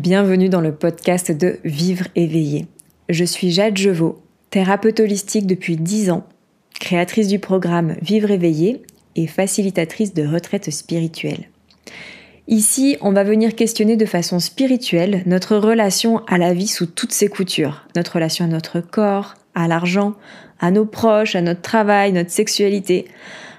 Bienvenue dans le podcast de Vivre éveillé. Je suis Jade Jevaux, thérapeute holistique depuis 10 ans, créatrice du programme Vivre éveillé et facilitatrice de retraite spirituelle. Ici, on va venir questionner de façon spirituelle notre relation à la vie sous toutes ses coutures, notre relation à notre corps, à l'argent, à nos proches, à notre travail, notre sexualité,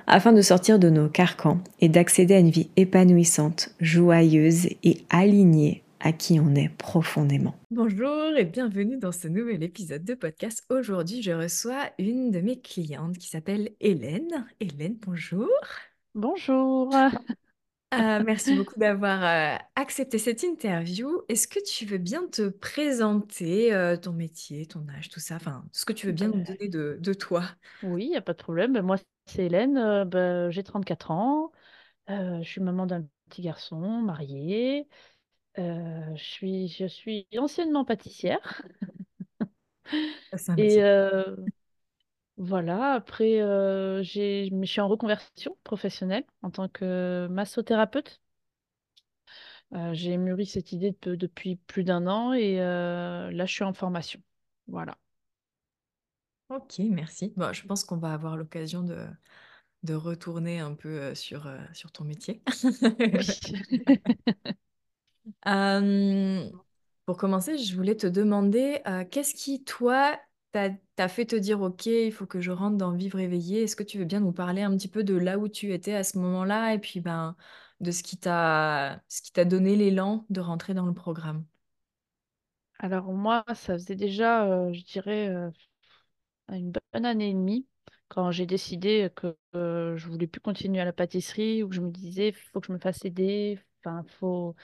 afin de sortir de nos carcans et d'accéder à une vie épanouissante, joyeuse et alignée à qui on est profondément. Bonjour et bienvenue dans ce nouvel épisode de podcast. Aujourd'hui, je reçois une de mes clientes qui s'appelle Hélène. Hélène, bonjour. Bonjour. Euh, merci beaucoup d'avoir euh, accepté cette interview. Est-ce que tu veux bien te présenter euh, ton métier, ton âge, tout ça, enfin, ce que tu veux bien nous donner de, toi? Oui, il n'y a pas de problème. Ben, moi, c'est Hélène. Ben, j'ai 34 ans. je suis maman d'un petit garçon, mariée. Je suis, je suis anciennement pâtissière. Un Et métier. voilà, après, j'ai, je suis en reconversion professionnelle en tant que massothérapeute. j'ai mûri cette idée de- depuis plus d'un an et là, je suis en formation. Voilà. Ok, merci. Bon, je pense qu'on va avoir l'occasion de, de retourner un peu euh, sur, euh, sur ton métier. Oui. Euh, pour commencer, je voulais te demander, euh, qu'est-ce qui, toi, t'a, t'a fait te dire, OK, il faut que je rentre dans Vivre éveillé? Est-ce que tu veux bien nous parler un petit peu de là où tu étais à ce moment-là et puis ben, de ce qui t'a, donné l'élan de rentrer dans le programme? Alors moi, ça faisait déjà, euh, je dirais, une bonne année et demie quand j'ai décidé que euh, je voulais plus continuer à la pâtisserie ou que je me disais, il faut que je me fasse aider. Enfin, faut...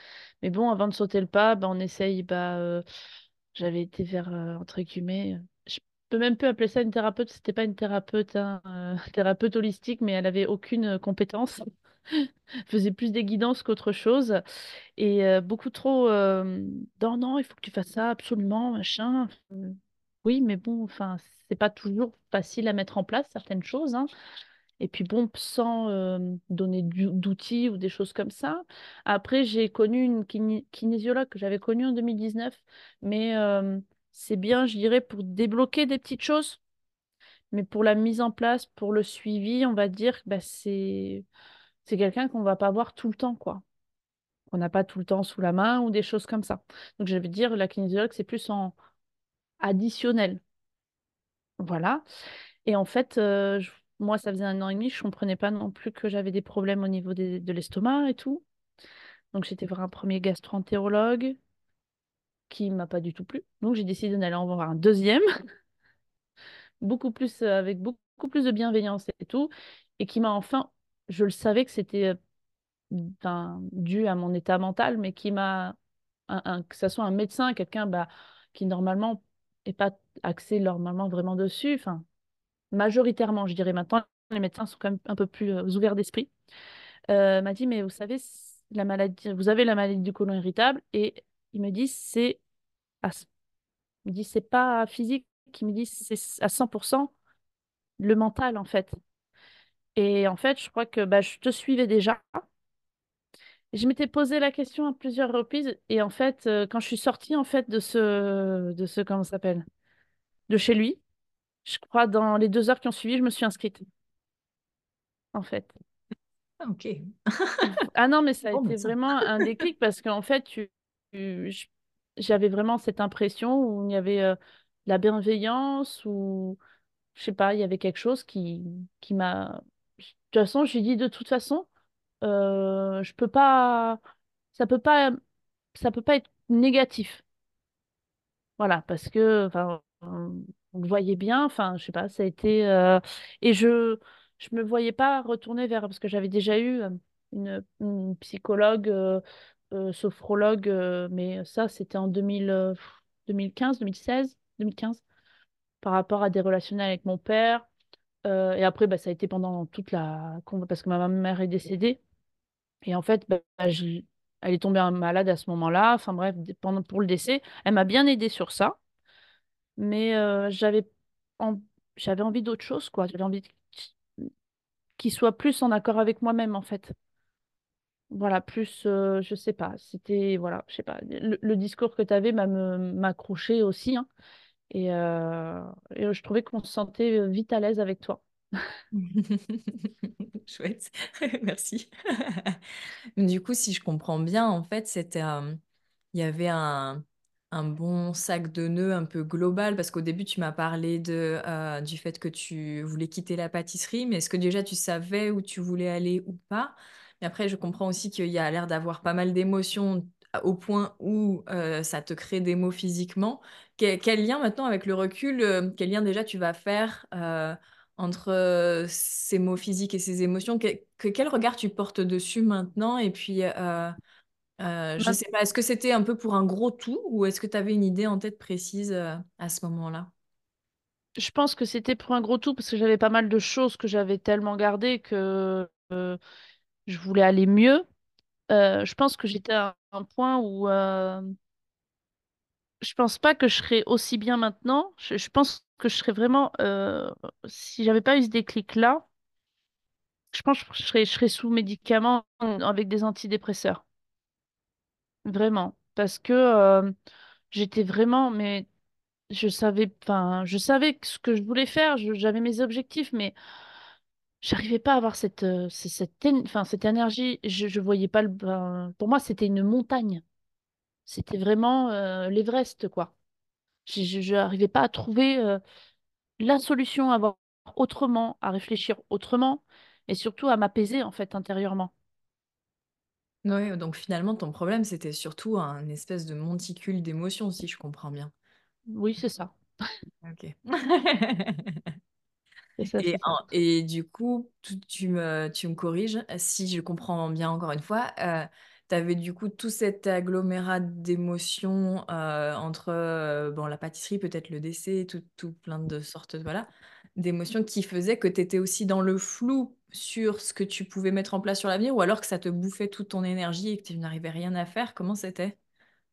Mais bon, avant de sauter le pas, bah, on essaye. Bah, euh, j'avais été vers, euh, entre guillemets, je peux même plus appeler ça une thérapeute, c'était pas une thérapeute, hein, euh, thérapeute holistique, mais elle avait aucune euh, compétence. Faisait plus des guidances qu'autre chose. Et euh, beaucoup trop, euh, non, non, il faut que tu fasses ça absolument, machin. Euh, Oui, mais bon, enfin, c'est pas toujours facile à mettre en place certaines choses, hein. Et puis bon, sans donner d'outils ou des choses comme ça. Après, j'ai connu une kiné- kinésiologue que j'avais connue en 2019, mais c'est bien, je dirais, pour débloquer des petites choses. Mais pour la mise en place, pour le suivi, on va dire, bah, c'est quelqu'un qu'on va pas voir tout le temps, quoi qu'on n'a pas tout le temps sous la main ou des choses comme ça. Donc, je vais dire, la kinésiologue, c'est plus en additionnel. Voilà. Et en fait, je- moi, ça faisait un an et demi, je comprenais pas non plus que j'avais des problèmes au niveau de l'estomac et tout. Donc, j'étais voir un premier gastro-entérologue qui m'a pas du tout plu. Donc, j'ai décidé d'aller en voir un deuxième, beaucoup plus, euh, avec beaucoup, plus de bienveillance et tout, et qui m'a enfin, je le savais que c'était euh, enfin, dû à mon état mental, mais qui m'a, que ce soit un médecin, quelqu'un bah, qui normalement n'est pas axé normalement vraiment dessus, enfin, majoritairement, je dirais maintenant, les médecins sont quand même un peu plus euh, ouverts d'esprit, euh, m'a dit, mais vous savez, la maladie, vous avez la maladie du côlon irritable, et il me dit, c'est c'est pas physique, il me dit, c'est à 100% le mental, en fait. Et en fait, je crois que bah, je te suivais déjà. Je m'étais posé la question à plusieurs reprises et en fait, euh, quand je suis sortie en fait de ce, de ce, comment s'appelle, de chez lui, je crois dans les deux heures qui ont suivi, je me suis inscrite en fait. Ah, ok. Ah non, mais ça a Bon, été vraiment un déclic parce qu'en fait, tu, tu- je- j'avais vraiment cette impression où il y avait euh, la bienveillance ou je sais pas, il y avait quelque chose qui, qui m'a. De toute façon, j'ai dit de toute façon, euh, je peux pas, ça peut pas, ça peut pas être négatif. Voilà, parce que on le voyait bien, enfin, je sais pas, ça a été euh, et je je me voyais pas retourner vers parce que j'avais déjà eu euh, une, psychologue, euh, sophrologue, mais ça c'était en 2000, euh, 2015, 2016, 2015, par rapport à des relationnels avec mon père. Et après, bah, ça a été pendant toute la parce que ma mère est décédée. Et en fait, bah, elle est tombée malade à ce moment-là. Enfin bref, pendant pour le décès, elle m'a bien aidée sur ça mais j'avais j'avais envie d'autre chose, quoi. J'avais envie qu'il soit plus en accord avec moi-même, en fait. Voilà, plus, euh, je sais pas, c'était, voilà, je sais pas, le, discours que tu avais m'a me- m'a accroché aussi, hein, et, je trouvais qu'on se sentait vite à l'aise avec toi. Chouette, merci. Du coup, si je comprends bien, en fait, c'était, il y avait un, un bon sac de nœuds un peu global, parce qu'au début, tu m'as parlé de, euh, du fait que tu voulais quitter la pâtisserie, mais est-ce que déjà tu savais où tu voulais aller ou pas? Mais après, je comprends aussi qu'il y a l'air d'avoir pas mal d'émotions au point où euh, ça te crée des mots physiquement. Quel, lien maintenant avec le recul, euh, quel lien déjà tu vas faire? entre ces mots physiques et ces émotions, que- quel regard tu portes dessus maintenant? Et puis, euh, je Ma- sais pas, est-ce que c'était un peu pour un gros tout ou est-ce que tu avais une idée en tête précise euh, à ce moment-là? Je pense que c'était pour un gros tout parce que j'avais pas mal de choses que j'avais tellement gardées que euh, je voulais aller mieux. Je pense que j'étais à un point où je pense pas que je serais aussi bien maintenant. Je, je pense que je serais vraiment, si j'avais pas eu ce déclic-là, je pense que je serais, je serais sous médicaments avec des antidépresseurs. Vraiment. Parce que euh, j'étais vraiment, mais je savais, enfin, je savais ce que je voulais faire, je- j'avais mes objectifs, mais j'arrivais pas à avoir cette, euh, cette, enfin, cette énergie. Je, je voyais pas le, ben, pour moi, c'était une montagne. C'était vraiment euh, l'Everest, quoi. Je n'arrivais pas à trouver la solution, à voir autrement, à réfléchir autrement, et surtout à m'apaiser, en fait, intérieurement. Oui, donc finalement, ton problème, c'était surtout un espèce de monticule d'émotions, si je comprends bien. Oui, c'est ça. Ok. Ça, Et, en- du coup, tu, tu me, tu me corriges, si je comprends bien encore une fois, tu avais du coup tout cet agglomérat d'émotions euh, entre euh, bon, la pâtisserie, peut-être le décès, tout, tout plein de sortes voilà, d'émotions qui faisaient que tu étais aussi dans le flou sur ce que tu pouvais mettre en place sur l'avenir ou alors que ça te bouffait toute ton énergie et que tu n'arrivais rien à faire. Comment c'était?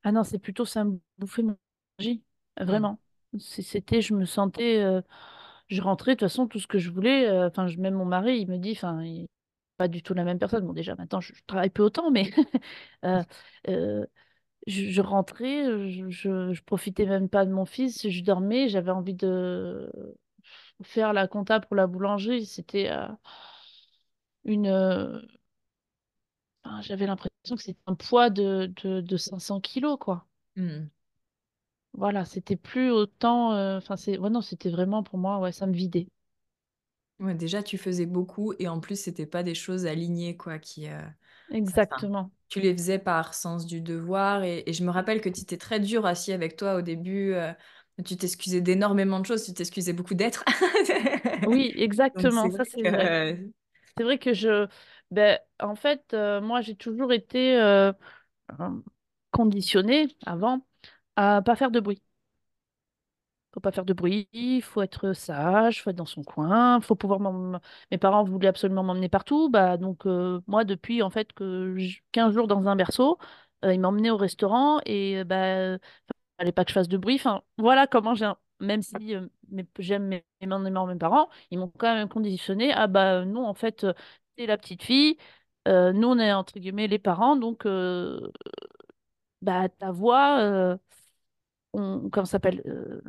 Ah non, c'est plutôt ça me bouffait mon énergie. Hmm. Vraiment. C'était, je me sentais, euh, je rentrais de toute façon tout ce que je voulais. euh, Enfin, je même mon mari, il me dit, enfin, il pas du tout la même personne. Bon, déjà maintenant, je, je travaille peu autant, mais euh, euh, je, je rentrais, je, je, je profitais même pas de mon fils, je dormais, j'avais envie de faire la compta pour la boulangerie. C'était euh, une, euh, enfin, j'avais l'impression que c'était un poids de, de, de 500 kilos, quoi. Hmm. Voilà, c'était plus autant. euh, Enfin, c'est. Ouais, non, c'était vraiment pour moi, ouais, ça me vidait. Ouais, déjà, tu faisais beaucoup et en plus, c'était pas des choses alignées, quoi, qui, euh, enfin, Exactement. tu les faisais par sens du devoir et, et je me rappelle que tu étais très dur assis avec toi au début. euh, tu t'excusais d'énormément de choses, tu t'excusais beaucoup d'être. Oui, exactement, ça c'est vrai. C'est vrai que je. Ben, en fait, euh, moi, j'ai toujours été euh, euh, conditionnée avant à pas faire de bruit. Faut pas faire de bruit, il faut être sage, faut être dans son coin, faut pouvoir Mes parents voulaient absolument m'emmener partout, bah donc moi depuis en fait que j- 15 jours dans un berceau, ils m'emmenaient au restaurant et euh, bah fallait pas que je fasse de bruit. Enfin voilà comment j'ai même si euh, j'aime mes, énormément mes parents, ils m'ont quand même conditionné ah bah euh, non en fait euh, t'es la petite fille, euh, nous on est entre guillemets les parents donc euh, bah ta voix euh, on, comment ça s'appelle euh,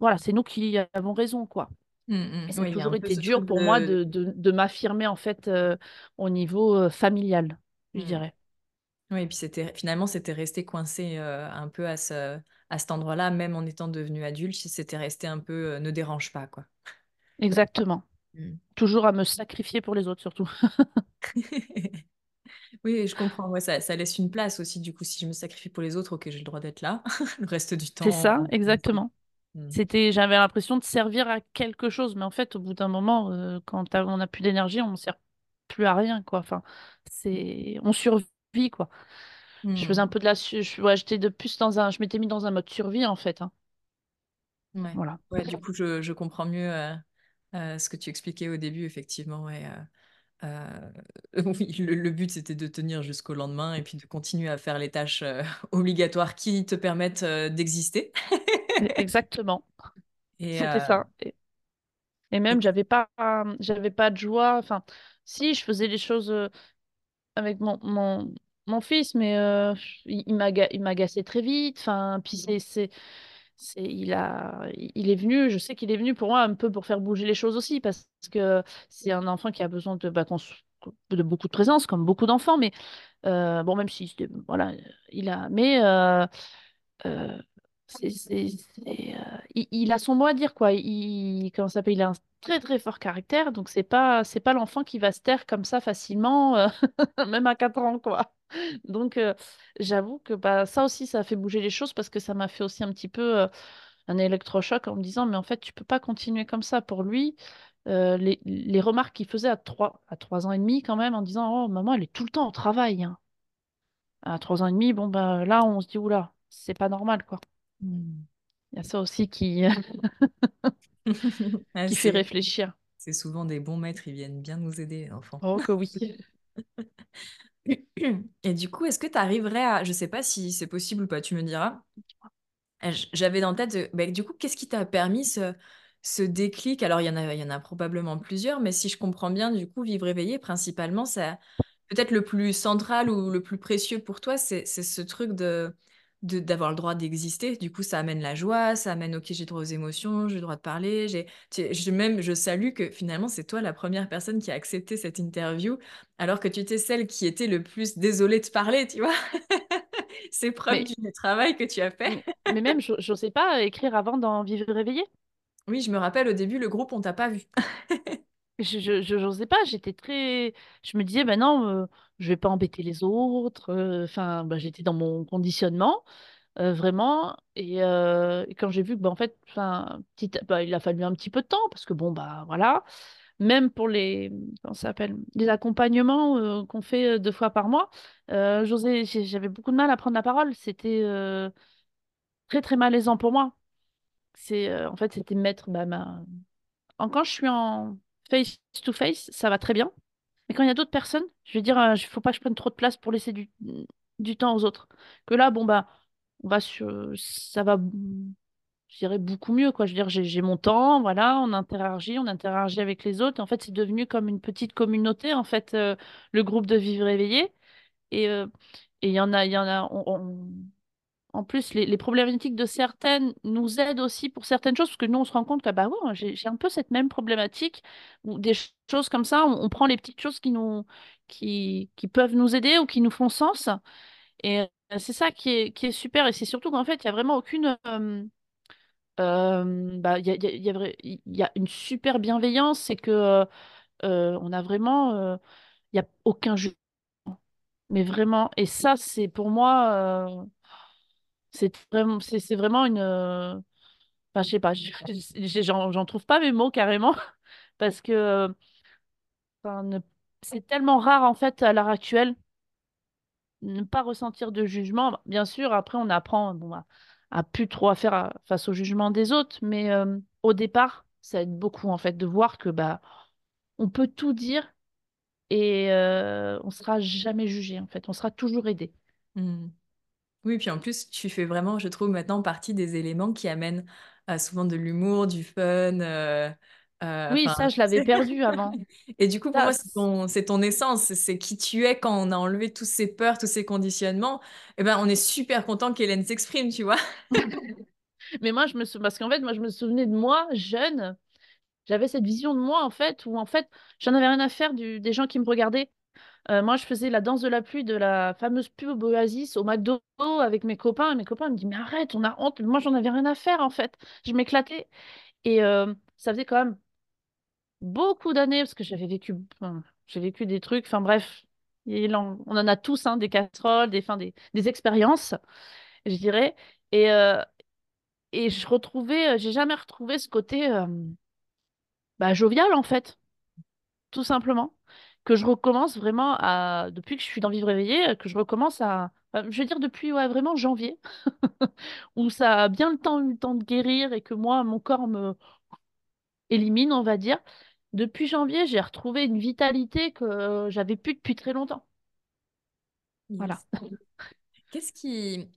voilà, c'est nous qui avons raison, quoi. mm, mm. ça a Oui, a toujours été dur pour moi de... de, de, de m'affirmer, en fait, euh, au niveau euh, familial, je Mm. dirais. Oui, et puis c'était finalement, c'était resté coincé euh, un peu à ce, à cet endroit-là, même en étant devenu adulte, c'était resté un peu euh, ne dérange pas, quoi. Exactement. Mm. Toujours à me sacrifier pour les autres, surtout. Oui, je comprends. Ouais, ça, ça laisse une place aussi. Du coup, si je me sacrifie pour les autres, ok, j'ai le droit d'être là. Le reste du C'est temps. ça, on- on- exactement. Hmm. C'était, j'avais l'impression de servir à quelque chose, mais en fait, au bout d'un moment, euh, quand on n'a plus d'énergie, on ne sert plus à rien, quoi. Enfin, c'est, on survit, quoi. Je faisais Hmm. un peu de la, je, ouais, j'étais de plus dans un, je m'étais mis dans un mode survie, en fait. hein. Ouais. Voilà. Ouais, du coup, je, je comprends mieux euh, euh, ce que tu expliquais au début, effectivement. Ouais, euh, oui, le, le but, c'était de tenir jusqu'au lendemain et puis de continuer à faire les tâches obligatoires qui te permettent d'exister. Exactement. Et, C'était ça. Et et- même, j'avais pas, j'avais pas de joie. Enfin, si, je faisais les choses. avec mon, mon, mon fils, mais euh, il, il m'aga- il m'agaçait très vite. Enfin, puis c'est, il a, il est venu, je sais qu'il est venu pour moi un peu pour faire bouger les choses aussi, parce que c'est un enfant qui a besoin de, bah, beaucoup de présence, comme beaucoup d'enfants, mais euh, bon, même si, voilà, il a, mais euh, euh, il, a son mot à dire, quoi. Il, comment? Il a un très très fort caractère, donc c'est pas, c'est pas l'enfant qui va se taire comme ça facilement, euh, même à 4 ans, quoi. Donc, euh, j'avoue que bah, ça aussi, ça a fait bouger les choses parce que ça m'a fait aussi un petit peu un électrochoc en me disant, mais en fait, tu peux pas continuer comme ça pour lui. Les, remarques qu'il faisait à 3 à trois ans et demi, quand même, en disant, oh, maman, elle est tout le temps au travail. hein. À 3 ans et demi, bon, bah, là, on se dit, oula, c'est pas normal, quoi. Il y a ça aussi qui, Ah, qui fait réfléchir. c'est souvent des bons maîtres, ils viennent bien nous aider, enfants. Oh, que oui. Et du coup, est-ce que tu arriverais à, je sais pas si c'est possible ou pas, tu me diras. J- J'avais dans la tête, bah, du coup, qu'est-ce qui t'a permis ce, ce déclic? Alors, il y en a, il y en a probablement plusieurs, mais si je comprends bien, du coup, vivre éveillé, principalement, ça, peut-être le plus central ou le plus précieux pour toi, c'est, ce truc de- d'avoir le droit d'exister. Du coup, ça amène la joie, ça amène, ok, j'ai droit aux émotions, j'ai le droit de parler. J'ai, je, même, je salue que finalement, c'est toi la première personne qui a accepté cette interview, alors que tu étais celle qui était le plus désolée de parler, tu vois? C'est preuve Mais, du travail que tu as fait. mais, même, je n'osais pas écrire avant dans Vivre réveillé. Oui, je me rappelle au début, le groupe, on t'a pas vu. Je, je, je- j'osais pas, j'étais très. Je me disais, ben non, euh, je vais pas embêter les autres. euh, Enfin, ben, j'étais dans mon conditionnement, euh, vraiment. Et, euh, et quand j'ai vu que, ben, en fait, petit, bah, il a fallu un petit peu de temps, parce que, bon, bah voilà. Même pour les, comment s'appelle, les accompagnements qu'on fait deux fois par mois, j'avais beaucoup de mal à prendre la parole. C'était très, très malaisant pour moi. C'est, en fait, c'était mettre bah, ma. Quand je suis en face-to-face, ça va très bien. Mais quand il y a d'autres personnes, je vais dire, il ne faut pas que je prenne trop de place pour laisser du, du temps aux autres. Que là, bon, bah, on va sur, ça va, je dirais, beaucoup mieux, quoi. Je veux dire, j'ai mon temps, voilà, on interagit, on interagit avec les autres. En fait, c'est devenu comme une petite communauté, en fait, euh, le groupe de Vivre éveillé. Et euh, il y en a, y en a, en plus, les, problématiques de certaines nous aident aussi pour certaines choses, parce que nous, on se rend compte que bah ouais, j'ai un peu cette même problématique, ou des ch- choses comme ça, on, prend les petites choses qui nous, qui, qui peuvent nous aider ou qui nous font sens. Et euh, c'est ça qui est, qui est super. Et c'est surtout qu'en fait, il n'y a vraiment aucune... euh, euh, il y a, y a- une super bienveillance, c'est que euh, on a vraiment... euh, il n'y a aucun jugement. Mais vraiment, et ça, c'est pour moi... c'est vraiment, une, euh, Enfin, je sais pas, je- je- j'en trouve pas mes mots carrément, parce que euh, c'est tellement rare en fait à l'heure actuelle ne pas ressentir de jugement. Bien sûr, après on apprend bon, à, à plus trop à faire face au jugement des autres, mais euh, au départ, ça aide beaucoup en fait de voir que bah on peut tout dire et euh, on sera jamais jugé en fait, on sera toujours aidé. Hmm. Oui, puis en plus, tu fais vraiment, je trouve, maintenant partie des éléments qui amènent euh, souvent de l'humour, du fun. euh, euh, Oui, Enfin, ça je l'avais perdu avant. Et du coup, pour Ça, moi, c'est ton, c'est ton essence, c'est c'est qui tu es quand on a enlevé tous ces peurs, tous ces conditionnements. Eh ben, on est super content qu'Hélène s'exprime, tu vois. mais moi je me sou... parce qu'en fait moi je me souvenais de moi jeune. J'avais cette vision de moi, en fait, où en fait, j'en avais rien à faire du, des gens qui me regardaient. Euh, moi, je faisais la danse de la pluie de la fameuse pub Oasis au McDo avec mes copains. Et mes copains me disaient, mais arrête, on a honte. Moi, j'en avais rien à faire, en fait. Je m'éclatais. Et euh, ça faisait quand même beaucoup d'années, parce que j'avais vécu, vécu des trucs, enfin bref, on en a tous, hein, des casseroles, des, enfin, des, des expériences, je dirais. Et, euh, et je retrouvais, j'ai jamais retrouvé ce côté bah, jovial, en fait. tout simplement, que je recommence vraiment à, depuis que je suis dans Vivre Réveillé, que je recommence à, je vais dire depuis ouais, vraiment janvier, où ça a bien le temps, eu le temps de guérir et que moi, mon corps me élimine, on va dire. Depuis janvier, j'ai retrouvé une vitalité que j'avais plus depuis très longtemps. Voilà. Qu'est-ce qui...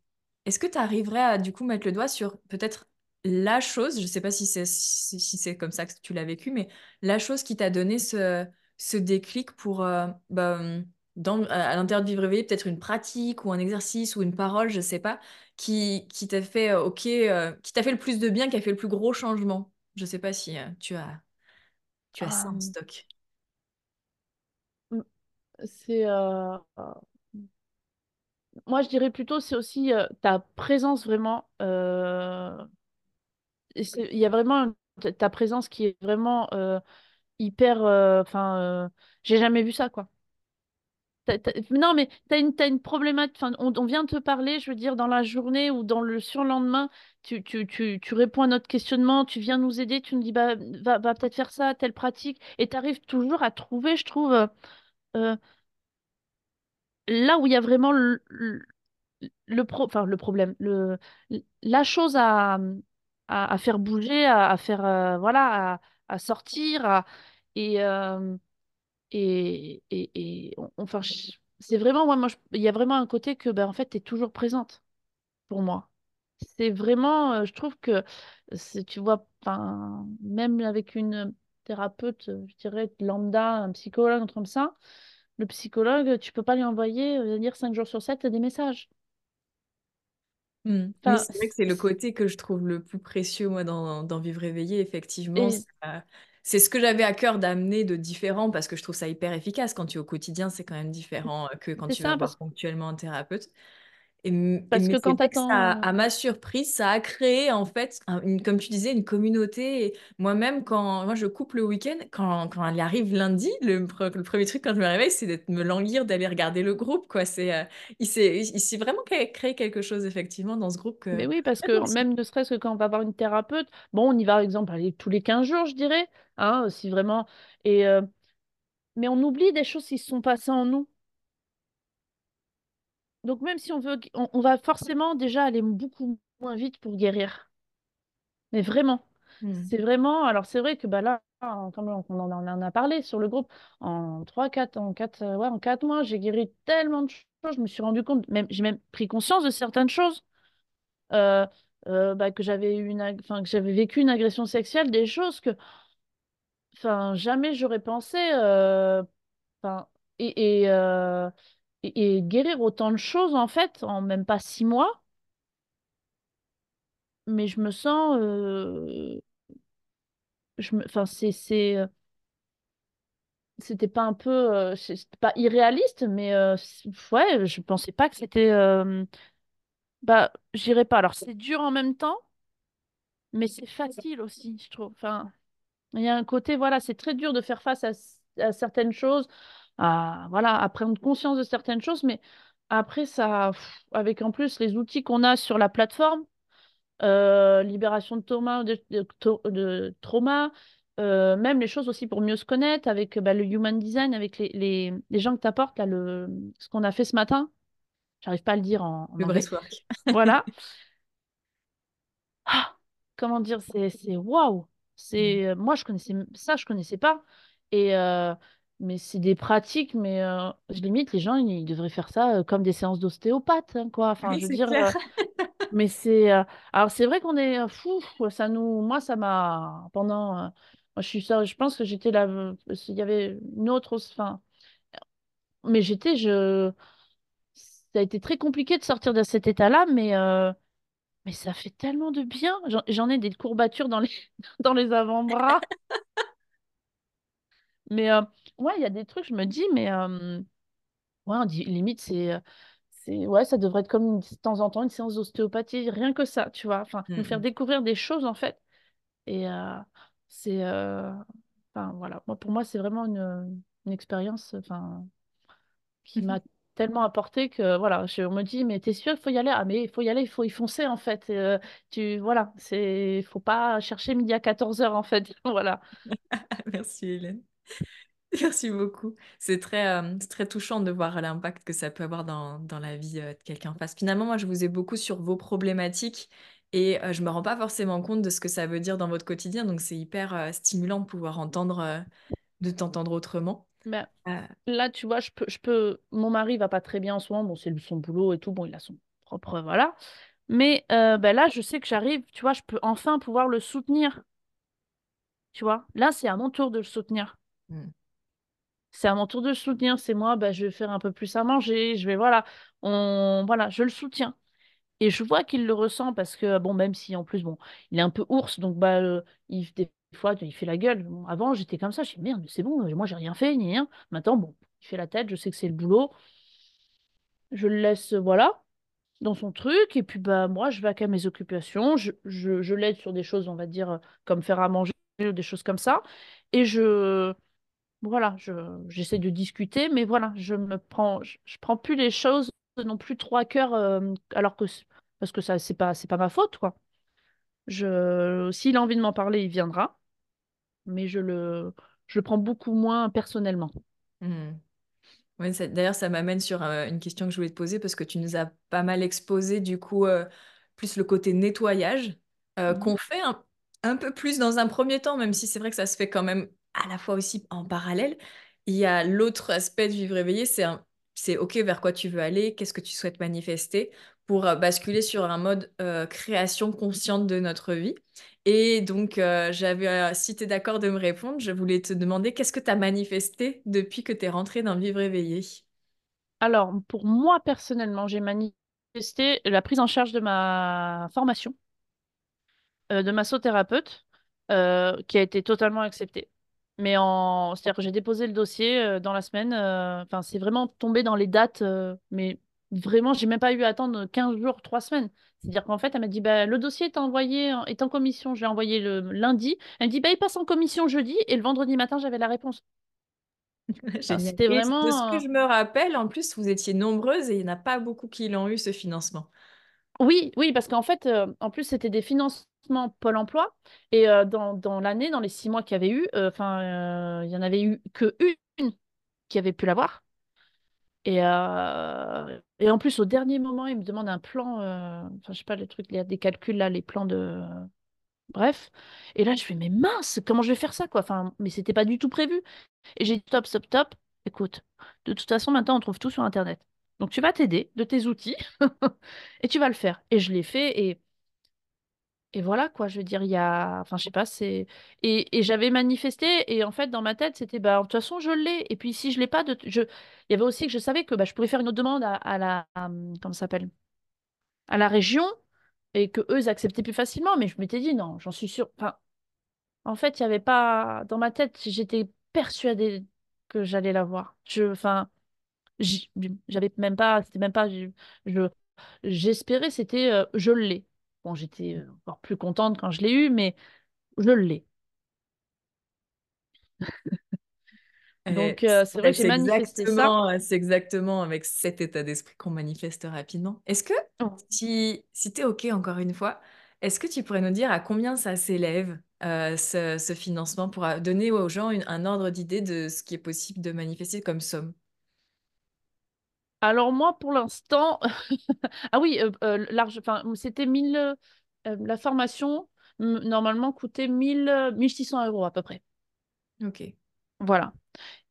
Est-ce que tu arriverais à du coup mettre le doigt sur peut-être la chose, je sais pas si c'est si, si c'est comme ça que tu l'as vécu, mais la chose qui t'a donné ce, ce déclic pour, euh, bah, hum, dans, à, l'intérieur de Vivre éveillé, peut-être une pratique ou un exercice ou une parole, je sais pas, qui, qui t'a fait, euh, ok, euh, qui t'a fait le plus de bien, qui a fait le plus gros changement. Je sais pas si euh, tu as, tu as ça en Euh, stock. c'est euh, euh, moi je dirais plutôt c'est aussi euh, ta présence vraiment euh, c'est- il y a vraiment ta ta présence qui est vraiment euh, hyper euh, enfin euh, j'ai jamais vu ça quoi. Non mais t'as une t'as une problématique enfin on, vient de te parler je veux dire dans la journée ou dans le surlendemain tu, tu, tu, tu réponds à notre questionnement tu viens nous aider tu nous dis bah va, va peut-être faire ça telle pratique et tu arrives toujours à trouver je trouve euh, là où il y a vraiment le, le, pro, le problème, le, la chose à, à, faire bouger, à, faire, voilà, à, à sortir, à- et, euh, et, et, et on- enfin, c'est vraiment, moi, moi, je- il y a vraiment un côté que, ben, en fait, tu es toujours présente pour moi. C'est vraiment, euh, je trouve que, tu vois, même avec une thérapeute, je dirais, lambda, un psychologue, comme ça, le psychologue, tu peux pas lui envoyer, euh, dire 5 jours sur 7 des messages. Hmm. Enfin, c'est vrai que c'est le côté que je trouve le plus précieux, moi, dans, dans Vivre éveillé, effectivement. et c'est ce que j'avais à cœur d'amener de différent, parce que je trouve ça hyper efficace. Quand tu es au quotidien, c'est quand même différent euh, que quand tu vas voir ponctuellement un thérapeute. Et, parce que quand que ça, à ma surprise, ça a créé en fait, un- une, comme tu disais, une communauté. Moi-même, quand moi je coupe le week-end, quand, quand elle arrive lundi, le, pre- le premier truc quand je me réveille, c'est d'être me languir d'aller regarder le groupe. Quoi. C'est, euh, il s'est, il s'est vraiment cré- créé quelque chose effectivement dans ce groupe que Mais oui, parce que même ne serait-ce que quand on va voir une thérapeute, bon, on y va par exemple tous les 15 jours, je dirais, hein, si vraiment... Et, euh, mais on oublie des choses qui se sont passées en nous. Donc même si on veut, on, on va forcément déjà aller beaucoup moins vite pour guérir. Mais vraiment, Hmm. c'est vraiment... Alors c'est vrai que bah là, comme on on en a parlé sur le groupe, en 3 4 en 4 euh, ouais, en 4 mois, j'ai guéri tellement de choses, je me suis rendu compte, même, j'ai même pris conscience de certaines choses. euh, euh, bah, que j'avais eu une, enfin, que j'avais vécu une agression sexuelle, des choses que, enfin, jamais j'aurais pensé, euh, enfin, et, et, euh, et, guérir autant de choses en fait en même pas six mois, mais je me sens, euh, je me, enfin, c'est, c'est, euh, c'était pas un peu, euh, c'était pas irréaliste, mais euh, ouais, je pensais pas que c'était, bah, j'irais pas. Alors c'est dur en même temps, mais c'est facile aussi, je trouve. Enfin. Il y a un côté, voilà, c'est très dur de faire face à certaines choses, à, voilà, à prendre conscience de certaines choses, mais après, ça, pff, avec en plus les outils qu'on a sur la plateforme, euh, libération de trauma, de, de, de trauma, euh, même les choses aussi pour mieux se connaître, avec bah, le human design, avec les, les, les gens que tu apportes, là, le, ce qu'on a fait ce matin, j'arrive pas à le dire en, en Le breathwork. Voilà. Ah, comment dire, c'est c'est waouh. C'est euh, moi je connaissais ça, je connaissais pas. Et euh, mais c'est des pratiques, mais euh, je limite les gens ils devraient faire ça euh, comme des séances d'ostéopathe, hein, quoi. Enfin, Oui, je veux dire, euh, mais c'est alors c'est vrai qu'on est fou. Ça nous, moi ça m'a pendant. moi je suis ça, je pense que j'étais là. Il y avait une autre, enfin, mais j'étais je. Ça a été très compliqué de sortir de cet état-là, mais mais ça fait tellement de bien. J'en j'en ai des courbatures dans les, dans les avant-bras. Mais ouais, il y a des trucs, je me dis, mais euh, ouais, on dit, limite, c'est, euh, c'est, ouais, ça devrait être comme une- de temps en temps une séance d'ostéopathie, rien que ça, tu vois. Enfin, nous faire découvrir des choses, en fait. Et euh, c'est, euh, enfin, voilà. Moi, pour moi, c'est vraiment une, une expérience, enfin, qui m'a tellement apporté que, voilà, je, on me dit, mais t'es sûr, il faut y aller? Ah, mais il faut y aller, il faut y foncer, en fait. Euh, tu, voilà, c'est, faut pas chercher midi à 14 heures, en fait. Voilà. Merci Hélène. Merci beaucoup. C'est très, euh, c'est très touchant de voir l'impact que ça peut avoir dans, dans la vie euh, de quelqu'un face. Finalement, moi, je vous ai beaucoup sur vos problématiques et euh, je me rends pas forcément compte de ce que ça veut dire dans votre quotidien. Donc, c'est hyper stimulant de pouvoir entendre, de t'entendre autrement. Euh, Là, tu vois, je peux, je peux. Mon mari va pas très bien en ce moment. Bon, c'est son boulot et tout. Bon, il a son propre, voilà. Mais ben là, je sais que j'arrive. Tu vois, je peux enfin pouvoir le soutenir. Tu vois, là, c'est à mon tour de le soutenir. hmm. C'est à mon tour de le soutenir. C'est moi, bah, je vais faire un peu plus à manger. Je vais, voilà, on, voilà, je le soutiens. Et je vois qu'il le ressent parce que, bon, même si en plus, bon, il est un peu ours, donc bah, euh, il, des fois, il fait la gueule. Avant, j'étais comme ça, je dis merde, c'est bon, moi, j'ai rien fait, ni rien. Maintenant, bon, il fait la tête, je sais que c'est le boulot. Je le laisse, voilà, dans son truc, et puis bah, moi, je vais à mes occupations. Je, je, je l'aide sur des choses, on va dire, comme faire à manger des choses comme ça. Et je, voilà, je, j'essaie de discuter, mais voilà, je me prends, je, je prends plus les choses non plus trop à cœur, euh, alors que parce que ça, c'est pas, c'est pas ma faute, quoi. Je, s'il a envie de m'en parler, il viendra, mais je le, je le prends beaucoup moins personnellement. Mmh. D'ailleurs, ça m'amène sur euh, une question que je voulais te poser parce que tu nous as pas mal exposé du coup euh, plus le côté nettoyage mmh. qu'on fait un, un, peu plus dans un premier temps, même si c'est vrai que ça se fait quand même à la fois aussi en parallèle. Il y a l'autre aspect de vivre éveillé, c'est c'est OK vers quoi tu veux aller, qu'est-ce que tu souhaites manifester pour euh, basculer sur un mode euh, création consciente de notre vie. Et donc, euh, j'avais, si tu es d'accord de me répondre, je voulais te demander qu'est-ce que tu as manifesté depuis que tu es rentré dans Vivre éveillé? Alors, pour moi personnellement, j'ai manifesté la prise en charge de ma formation, de massothérapeute, qui a été totalement acceptée. Mais en... c'est-à-dire que j'ai déposé le dossier euh, dans la semaine. euh, Enfin, c'est vraiment tombé dans les dates. euh, mais vraiment, j'ai même pas eu à attendre 15 jours, 3 semaines. C'est-à-dire qu'en fait, elle m'a dit, bah, le dossier est envoyé, en- est en commission. Je l'ai envoyé le lundi. Elle me dit, bah, il passe en commission jeudi. Et le vendredi matin, j'avais la réponse. Enfin, Génial. c'était Et de ce que euh, je me rappelle, en plus, vous étiez nombreuses et il n'y en a pas beaucoup qui l'ont eu, ce financement. Oui, oui, parce qu'en fait, euh, en plus, c'était des financements Pôle emploi. Et euh, dans, l'année, dans les six mois qu'il y avait eu, euh, enfin, euh, il y en avait eu que une qui avait pu l'avoir. Et, en plus, au dernier moment, il me demande un plan, enfin, je sais pas, les trucs, a des calculs là, les plans de. Bref. Et là, je fais, mais mince, comment je vais faire ça, quoi? Enfin, mais c'était pas du tout prévu. Et j'ai dit, top, stop, top. Écoute, de toute façon, maintenant, on trouve tout sur Internet. Donc, tu vas t'aider de tes outils et tu vas le faire. Et je l'ai fait. Et et voilà, quoi, je veux dire, il y a... Enfin, je sais pas, c'est... Et, et j'avais manifesté, et en fait, dans ma tête, c'était, bah, de toute façon, je l'ai. Et puis, si je l'ai pas, de... je... il y avait aussi que je savais que bah, je pouvais faire une autre demande à, la... à, comment ça s'appelle? À la région, et que eux, acceptaient plus facilement. Mais je m'étais dit, non, j'en suis sûre. Enfin, en fait, il y avait pas... Dans ma tête, j'étais persuadée que j'allais l'avoir. Je... Enfin, j'avais même pas... C'était même pas... Je... je- J'espérais, c'était, euh, je l'ai. Bon, j'étais euh, encore plus contente quand je l'ai eu, mais je l'ai. Euh, Donc, euh, c'est vrai ouais, que j'ai manifesté ça. euh, c'est exactement avec cet état d'esprit qu'on manifeste rapidement. Est-ce que, Oh. si, si tu es OK encore une fois, est-ce que tu pourrais nous dire à combien ça s'élève, euh, ce, ce financement, pour donner aux gens une- un ordre d'idée de ce qui est possible de manifester comme somme? Alors, moi, pour l'instant, ah oui, euh, euh, large, enfin, c'était 1000, euh, euh, la formation, normalement, coûtait 1000, euh, 1600 euros à peu près. OK. Voilà.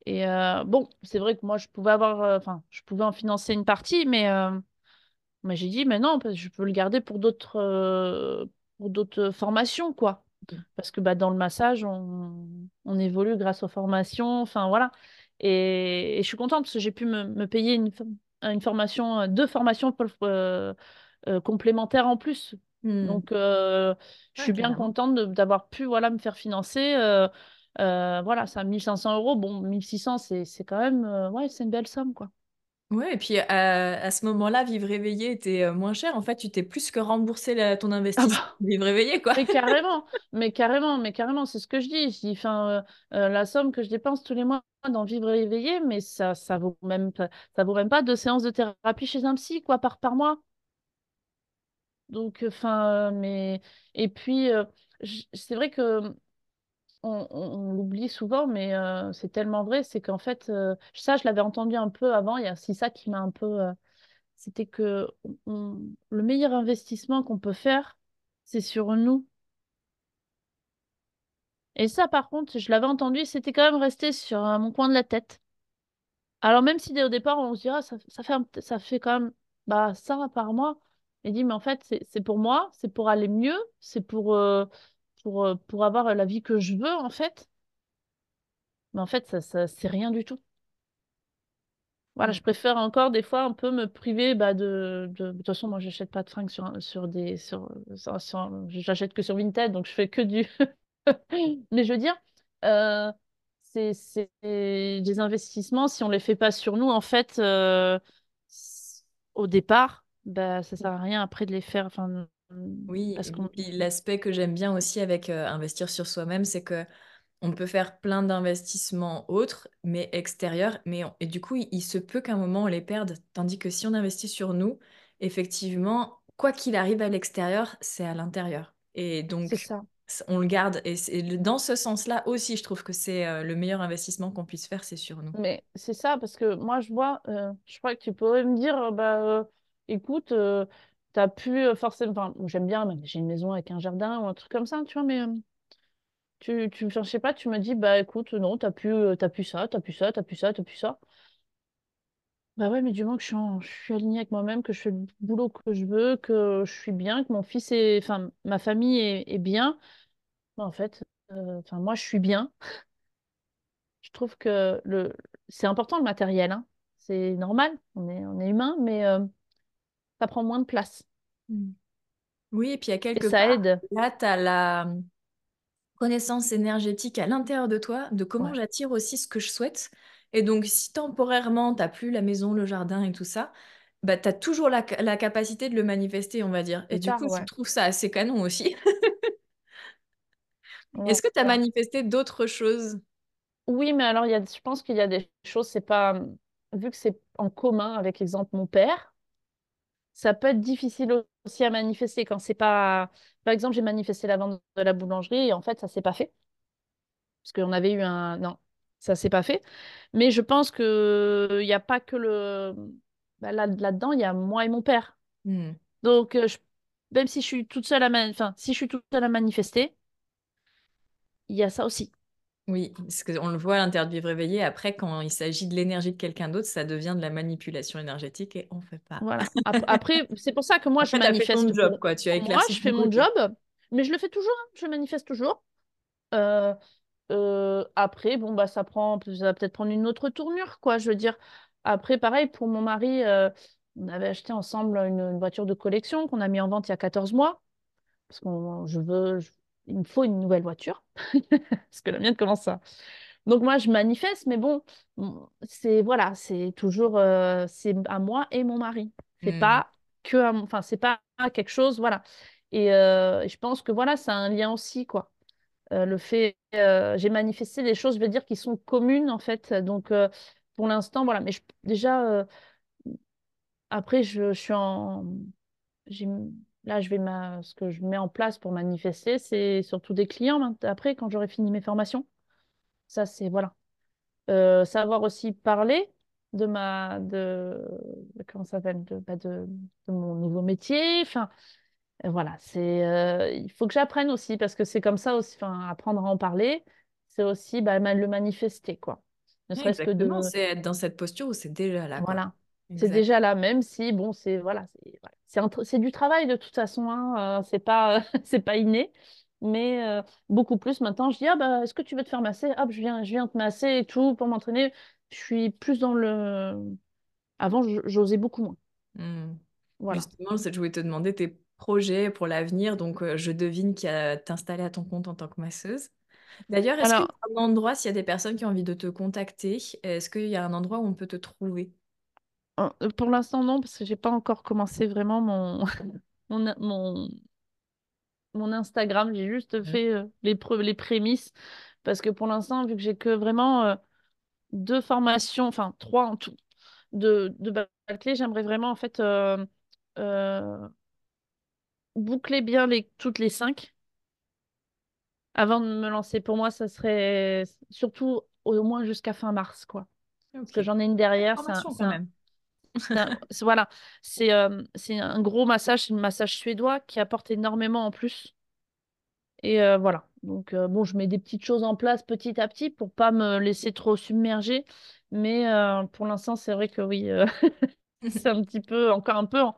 Et euh, bon, c'est vrai que moi, je pouvais avoir, enfin, je pouvais en financer une partie, mais Mais j'ai dit, mais non, parce que je peux le garder pour d'autres pour d'autres formations, quoi. Parce que bah, dans le massage, on, on évolue grâce aux formations. Enfin, voilà. Et, et je suis contente parce que j'ai pu me, me payer une, une formation, euh, deux formations euh, euh, complémentaires en plus. Hmm. Donc, je suis bien contente d'avoir pu voilà, me faire financer. voilà, ça, 1500 euros. Bon, 1600, c'est c'est quand même, ouais, c'est une belle somme, quoi. Ouais, et puis à, à ce moment-là, Vivre éveillé était euh, moins cher. En fait, tu t'es plus que remboursé la- ton Ah investissement. bah. Vivre éveillé, quoi. Mais carrément, mais carrément, mais carrément, c'est ce que je dis. Je dis, enfin, euh, euh, la somme que je dépense tous les mois dans Vivre et éveillé, mais ça, ça vaut même pas, ça vaut même pas deux séances de thérapie chez un psy, quoi, par, par mois. Donc, enfin, euh, mais, et puis, euh, j- c'est vrai que on, l'oublie souvent, mais euh, c'est tellement vrai, c'est qu'en fait, euh, ça, je l'avais entendu un peu avant, il y a aussi ça qui m'a un peu, euh, c'était que le meilleur investissement qu'on peut faire, c'est sur nous. Et ça, par contre, je l'avais entendu, c'était quand même resté sur mon coin de la tête. Alors même si dès au départ, on se dira, ça, ça fait, ça fait quand même bah, ça par mois. Et dit, mais en fait, c'est pour moi, c'est pour aller mieux, c'est pour, pour, euh, pour avoir la vie que je veux, en fait. Mais en fait, ça, ça, c'est rien du tout. Voilà, Mm. je préfère encore des fois un peu me priver bah, de, de... De toute façon, moi, j'achète pas de fringues sur, sur des... Sur, sur- sur- J'achète que sur Vinted, donc je fais que du... Mais je veux dire, euh, c'est des investissements, si on les fait pas sur nous, en fait, euh, au départ, bah, ça sert à rien après de les faire, enfin, Oui, parce et qu'on... puis l'aspect que j'aime bien aussi avec euh, investir sur soi-même, c'est que on peut faire plein d'investissements autres, mais extérieurs, mais on- et du coup, il, il se peut qu'à un moment on les perde. Tandis que si on investit sur nous, effectivement, quoi qu'il arrive à l'extérieur, c'est à l'intérieur. Et C'est donc, ça. c- on le garde. Et c'est dans ce sens-là aussi, je trouve que c'est euh, le meilleur investissement qu'on puisse faire, c'est sur nous. Mais c'est ça, parce que moi, je vois, euh, je crois que tu pourrais me dire, bah, écoute, t'as pu forcément, enfin, j'aime bien, j'ai une maison avec un jardin ou un truc comme ça, tu vois, mais tu, tu, je sais pas, tu me dis, bah, écoute, non, t'as pu, t'as pu ça, t'as pu ça, t'as pu ça, t'as pu ça. Bah ouais, mais du moment que je suis, alignée avec moi-même, que je fais le boulot que je veux, que je suis bien, que mon fils est, enfin, ma famille est, bien, bah, en fait, moi, je suis bien. Je trouve que le, c'est important le matériel, hein. C'est normal, on est, on est humain, mais ça prend moins de place. Mm. Oui, et puis à Et quelque ça part, aide. là, tu as la connaissance énergétique à l'intérieur de toi, de comment Ouais, j'attire aussi ce que je souhaite. Et donc, si temporairement, tu n'as plus la maison, le jardin et tout ça, bah, tu as toujours la, la capacité de le manifester, on va dire. Et du coup, je ouais. trouve ça assez canon aussi. Ouais, Est-ce que tu as manifesté d'autres choses? Oui, mais alors, il y a, je pense qu'il y a des choses, c'est pas, vu que c'est en commun avec, exemple, mon père, ça peut être difficile aussi à manifester quand c'est pas. Par exemple, j'ai manifesté la vente de la boulangerie et en fait, ça s'est pas fait. Parce qu'on avait eu un. Non, ça s'est pas fait. Mais je pense que il n'y a pas que le. Bah, là, là-dedans, il y a moi et mon père. Hmm. Donc, euh, je- même si je suis toute seule à mani- enfin, si je suis toute seule à manifester, il y a ça aussi. Oui, parce qu'on le voit à l'intérieur de vivre éveillé. Après, quand il s'agit de l'énergie de quelqu'un d'autre, ça devient de la manipulation énergétique et on ne fait pas. Voilà. Ap- Après, c'est pour ça que moi, je Après, as fait ton manifeste job, quoi. Tu as moi, je fais mon job, mais je le fais toujours, hein, je manifeste toujours. Euh, euh, après, bon, bah, ça prend, ça va peut-être prendre une autre tournure, quoi. Je veux dire, après, pareil, pour mon mari, euh, on avait acheté ensemble une, une voiture de collection qu'on a mis en vente il y a 14 mois, parce qu'on, je veux, je- il me faut une nouvelle voiture, parce que la mienne commence à, Donc moi, je manifeste, mais bon, c'est voilà, c'est toujours euh, c'est à moi et mon mari. C'est Hmm. pas que à mon- enfin c'est pas quelque chose, voilà. Et euh, je pense que voilà, ça a un lien aussi quoi. Euh, le fait, j'ai manifesté des choses, je veux dire, qui sont communes en fait. Donc pour l'instant, voilà. Mais je- déjà après, je, je suis en, j'ai- là, je vais ma, ce que je mets en place pour manifester, c'est surtout des clients. maintenant, Après, quand j'aurai fini mes formations, ça c'est voilà. Euh, savoir aussi parler de ma de, comment ça s'appelle de, bah, de, de mon nouveau métier enfin voilà c'est euh, il faut que j'apprenne aussi parce que c'est comme ça aussi enfin apprendre à en parler c'est aussi bah, le manifester quoi ne serait-ce que de c'est être dans cette posture où c'est déjà là, quoi. C'est déjà là même si bon c'est voilà c'est voilà. du travail de toute façon hein, euh, c'est pas c'est pas inné mais euh, beaucoup plus maintenant je dis ah bah est-ce que tu veux te faire masser? Hop je viens je viens te masser et tout pour m'entraîner je suis plus dans le avant j'osais beaucoup moins Hmm. voilà Justement, je voulais te demander tes projets pour l'avenir. Donc, euh, je devine qu'il y a t'installer à ton compte en tant que masseuse. D'ailleurs, est-ce qu'il y a un endroit, s'il y a des personnes qui ont envie de te contacter, est-ce qu'il y a un endroit où on peut te trouver? Euh, pour l'instant non parce que j'ai pas encore commencé vraiment mon mon, mon, mon Instagram j'ai juste fait euh, les preuves les prémices parce que pour l'instant vu que j'ai que vraiment euh, deux formations, enfin trois en tout, de, de Barclay. J'aimerais vraiment en fait euh, boucler bien les, toutes les cinq avant de me lancer. Pour moi, ça serait surtout au moins jusqu'à fin mars, quoi. Parce que j'en ai une derrière, c'est un, quand même. C'est un- c'est- voilà, c'est euh, c'est un gros massage, c'est un massage suédois qui apporte énormément en plus. Et euh, voilà. Donc euh, bon, je mets des petites choses en place petit à petit pour pas me laisser trop submerger. Mais pour l'instant, c'est vrai que oui, c'est un petit peu, encore un peu en,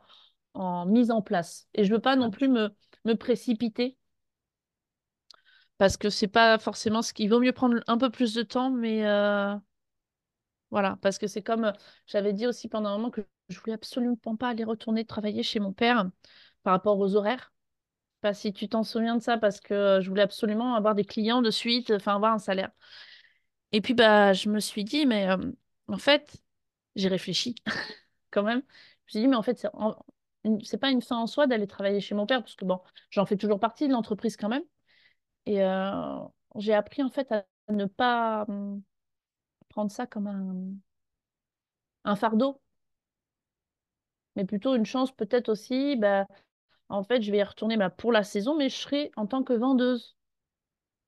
en mise en place. Et je veux pas non plus me, me précipiter parce que c'est pas forcément ce qu'il vaut mieux prendre un peu plus de temps, mais, Voilà, parce que c'est comme, j'avais dit aussi pendant un moment que je voulais absolument pas aller retourner travailler chez mon père par rapport aux horaires. Pas si tu t'en souviens de ça, parce que je voulais absolument avoir des clients de suite, enfin avoir un salaire. Et puis bah je me suis dit, mais en fait, j'ai réfléchi quand même. Je me suis dit, mais en fait, c'est en- pas une fin en soi d'aller travailler chez mon père, parce que bon, j'en fais toujours partie de l'entreprise quand même. Et j'ai appris en fait à ne pas hum, prendre ça comme un, fardeau, mais plutôt une chance peut-être aussi. Bah, en fait, je vais y retourner bah, pour la saison, mais je serai en tant que vendeuse.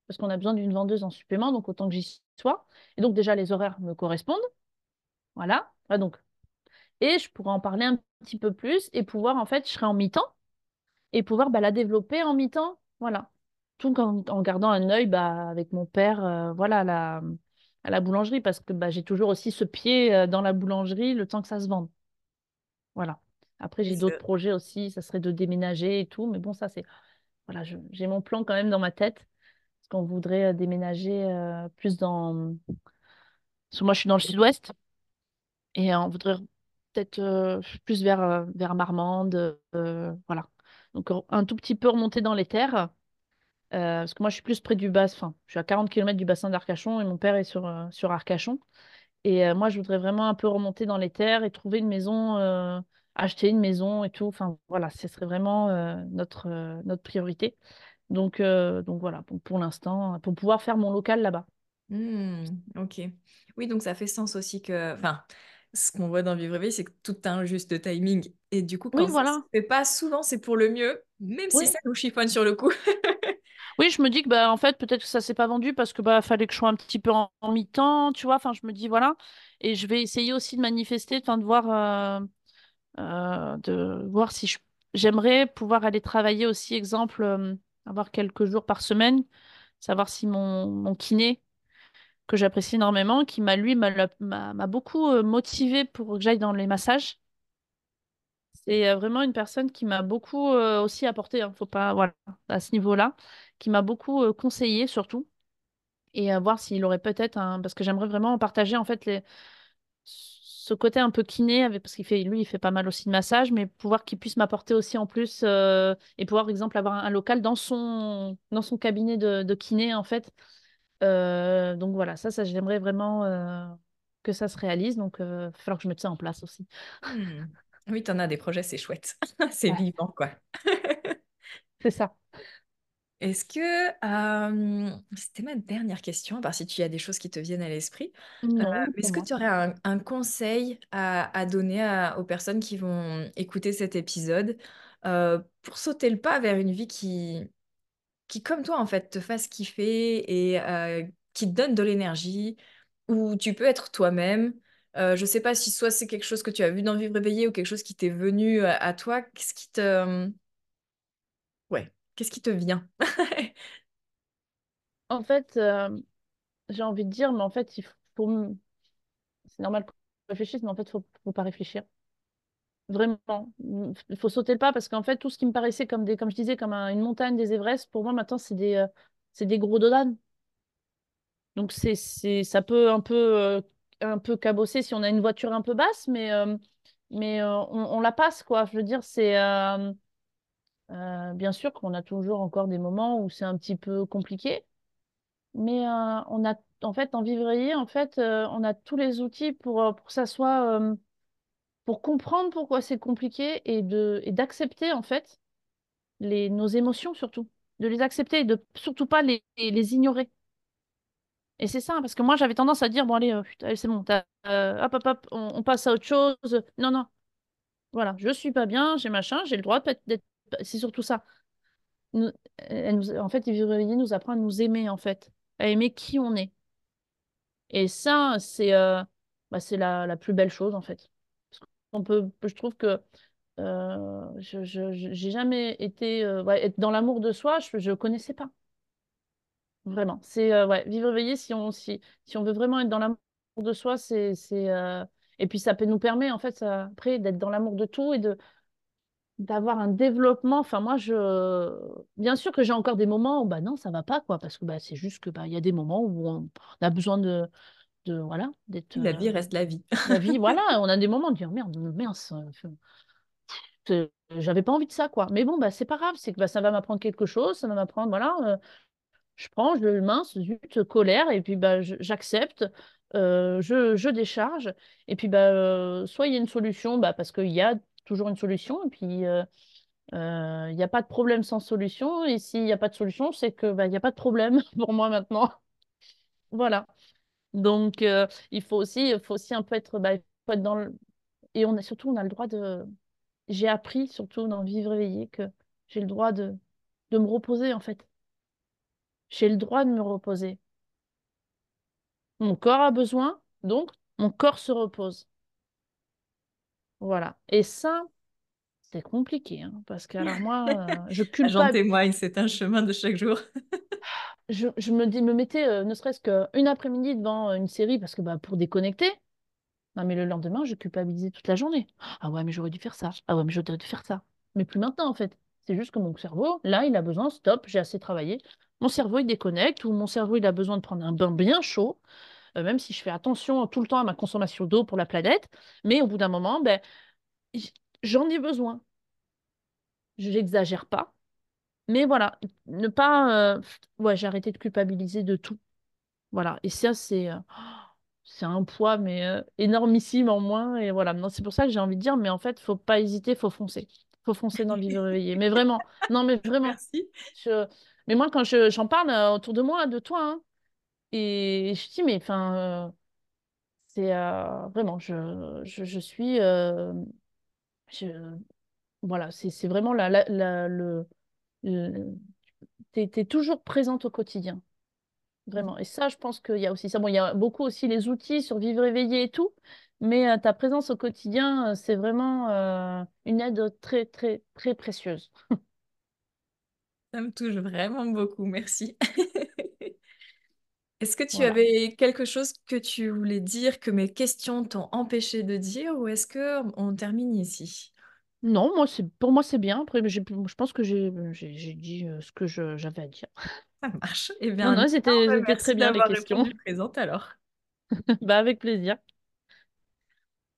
Parce qu'on a besoin d'une vendeuse en supplément, donc autant que j'y sois. Et donc déjà, les horaires me correspondent. Voilà. Ah, donc. Et je pourrais en parler un petit peu plus et pouvoir, en fait, je serai en mi-temps et pouvoir bah, la développer en mi-temps. Voilà. Tout en, gardant un œil bah, avec mon père euh, voilà, la, à la boulangerie, parce que bah, j'ai toujours aussi ce pied euh, dans la boulangerie le temps que ça se vende. Voilà. Après, j'ai d'autres projets aussi, ça serait de déménager et tout, mais bon, ça c'est. Voilà, j'ai mon plan quand même dans ma tête, parce qu'on voudrait euh, déménager euh, plus dans. Parce que moi, je suis dans le sud-ouest, et on voudrait peut-être euh, plus vers, vers Marmande, euh, voilà. Donc, un tout petit peu remonter dans les terres, euh, parce que moi, je suis plus près du bassin, enfin, je suis à 40 km du bassin d'Arcachon, et mon père est sur, euh, sur Arcachon. Et euh, moi, je voudrais vraiment un peu remonter dans les terres et trouver une maison, acheter une maison et tout. Enfin, voilà, ce serait vraiment notre, notre priorité. Donc, donc voilà, pour, pour l'instant, pour pouvoir faire mon local là-bas. Hmm, ok. Oui, donc ça fait sens aussi que, enfin, ce qu'on voit dans Vivre et Vivre, c'est que tout un juste timing. Et du coup, Oui, quand ça se voilà. fait pas, souvent c'est pour le mieux, même si ça nous chiffonne sur le coup. Oui, je me dis que bah en fait peut-être que ça s'est pas vendu parce que bah fallait que je sois un petit peu en, mi-temps, tu vois. Enfin, je me dis voilà. Et je vais essayer aussi de manifester, de voir, euh, euh, de voir si je j'aimerais pouvoir aller travailler aussi, exemple, euh, avoir quelques jours par semaine, savoir si mon, mon kiné que j'apprécie énormément, qui m'a lui m'a beaucoup motivée pour que j'aille dans les massages. C'est vraiment une personne qui m'a beaucoup aussi apporté, hein, faut pas, voilà, à ce niveau-là, qui m'a beaucoup conseillé surtout, et à voir s'il aurait peut-être un, parce que j'aimerais vraiment partager en fait les, ce côté un peu kiné, avec, parce qu'il fait, lui, il fait pas mal aussi de massage, mais pouvoir qu'il puisse m'apporter aussi en plus, euh, et pouvoir, par exemple, avoir un, local dans son, dans son cabinet de, de kiné en fait. Euh, donc voilà, ça, ça j'aimerais vraiment euh, que ça se réalise, donc il va falloir que je mette ça en place aussi. Hmm. Oui, t'en as des projets, c'est chouette. C'est Ouais, vivant, quoi. c'est ça. Est-ce que, euh, c'était ma dernière question, à part si tu as des choses qui te viennent à l'esprit, euh, Non, mais pour est-ce que tu aurais un, un conseil à, à donner à- aux personnes qui vont écouter cet épisode euh, pour sauter le pas vers une vie qui, qui, comme toi, en fait, te fasse kiffer et euh, qui te donne de l'énergie, où tu peux être toi-même? Euh, je sais pas si soit c'est quelque chose que tu as vu dans Vivre éveillé ou quelque chose qui t'est venu à, à toi. Qu'est-ce qui te... Qu'est-ce qui te vient? En fait, euh, j'ai envie de dire, mais en fait, il faut. C'est normal qu'on réfléchisse, mais en fait, il faut, faut pas réfléchir. Vraiment. Il faut sauter le pas parce qu'en fait, tout ce qui me paraissait comme des, comme je disais, comme un- une montagne des Everest, pour moi, maintenant, c'est des, euh, des gros dodanes. Donc, ça peut un peu, euh, un peu cabosser si on a une voiture un peu basse, mais, mais on la passe, quoi. Je veux dire, c'est. Euh, bien sûr qu'on a toujours encore des moments où c'est un petit peu compliqué. Mais euh, on a, en fait, en vivrier, en fait, euh, on a tous les outils pour, pour pour comprendre pourquoi c'est compliqué et de, et d'accepter, en fait, les, nos émotions surtout. De les accepter et de surtout pas les, les ignorer. Et c'est ça, parce que moi, j'avais tendance à dire, bon, allez, c'est bon, hop, hop, hop, on, on passe à autre chose. Non, non, voilà, je suis pas bien, j'ai machin, j'ai le droit d'être. D'être- C'est surtout ça. En fait, Vivrier nous apprend à nous aimer, en fait, à aimer qui on est. Et ça, c'est euh, bah, la, la plus belle chose, en fait. Qu'on peut, je trouve que euh, je, j'ai jamais été euh, dans l'amour de soi, je ne connaissais pas. Vraiment. C'est euh, ouais, vivre éveillé, si on, si, si on veut vraiment être dans l'amour de soi, c'est, et puis ça peut nous permettre, en fait, après, d'être dans l'amour de tout et de, d'avoir un développement. Enfin, moi, je... Bien sûr que j'ai encore des moments où, bah non, ça va pas, quoi, parce que bah, c'est juste que bah, il y a des moments où on a besoin de de voilà, d'être La vie euh, reste la vie. la vie. Voilà, on a des moments de dire merde, mince, euh, j'avais pas envie de ça, quoi. Mais bon, bah, c'est pas grave, c'est que bah, ça va m'apprendre quelque chose, ça va m'apprendre, voilà, euh, je prends, je le mince, zut, colère, et puis bah, j'accepte, euh, je, je décharge, et puis bah, euh, soit il y a une solution, bah, parce qu'il y a toujours une solution, et puis euh, euh, il n'y a pas de problème sans solution, et s'il n'y a pas de solution, c'est que bah, il n'y a pas de problème pour moi maintenant. Voilà. Donc, euh, il faut aussi, faut aussi un peu être, bah, faut être dans le... Et on a, surtout, on a le droit de... J'ai appris, surtout dans Vivre éveillé, que j'ai le droit de, de me reposer, en fait. J'ai le droit de me reposer. Mon corps a besoin, donc mon corps se repose. Voilà. Et ça, c'est compliqué, hein, parce que alors moi, euh, je J'en culpabilise. témoigne, c'est un chemin de chaque jour. Je, je me dis, me mettais euh, ne serait-ce qu'une après-midi devant euh, une série, parce que bah, pour déconnecter, Non, mais le lendemain, je culpabilisais toute la journée. Ah ouais, mais j'aurais dû faire ça. Ah ouais, mais j'aurais dû faire ça. Mais plus maintenant, en fait. C'est juste que mon cerveau, là, il a besoin, stop, j'ai assez travaillé. Mon cerveau, il déconnecte, ou mon cerveau, il a besoin de prendre un bain bien chaud, euh, même si je fais attention tout le temps à ma consommation d'eau pour la planète. Mais au bout d'un moment, ben, j'en ai besoin. Je n'exagère pas. Mais voilà, ne pas... euh, Ouais, j'ai arrêté de culpabiliser de tout. Voilà. Et ça, c'est... euh, c'est un poids, mais euh, énormissime en moins. Et voilà, c'est pour ça que j'ai envie de dire, mais en fait, faut pas hésiter, faut foncer. Faut foncer dans Vivre réveillé. Mais vraiment, non, mais vraiment. Merci. Je... Mais moi, quand je, j'en parle autour de moi, de toi, hein, et je dis, mais enfin, euh, c'est euh, vraiment, je, je, je suis. euh, je- voilà, c'est c'est vraiment la, la, la- le. le... T'es, t'es toujours présente au quotidien. Vraiment. Et ça, je pense qu'il y a aussi ça. Bon, il y a beaucoup aussi les outils sur Vivre éveillé et tout, mais euh, ta présence au quotidien, euh, c'est vraiment euh, une aide très, très, très précieuse. Ça me touche vraiment beaucoup, merci. Est-ce que tu Voilà. avais quelque chose que tu voulais dire que mes questions t'ont empêché de dire ou est-ce que on termine ici? Non, moi, c'est, pour moi, c'est bien. Après, j'ai- je pense que j'ai, j'ai, j'ai dit euh, ce que je- j'avais à dire. Ça marche. Eh bien, Non, un non, c'était, très merci bien les d'avoir questions. répondu présente alors. Bah, avec plaisir.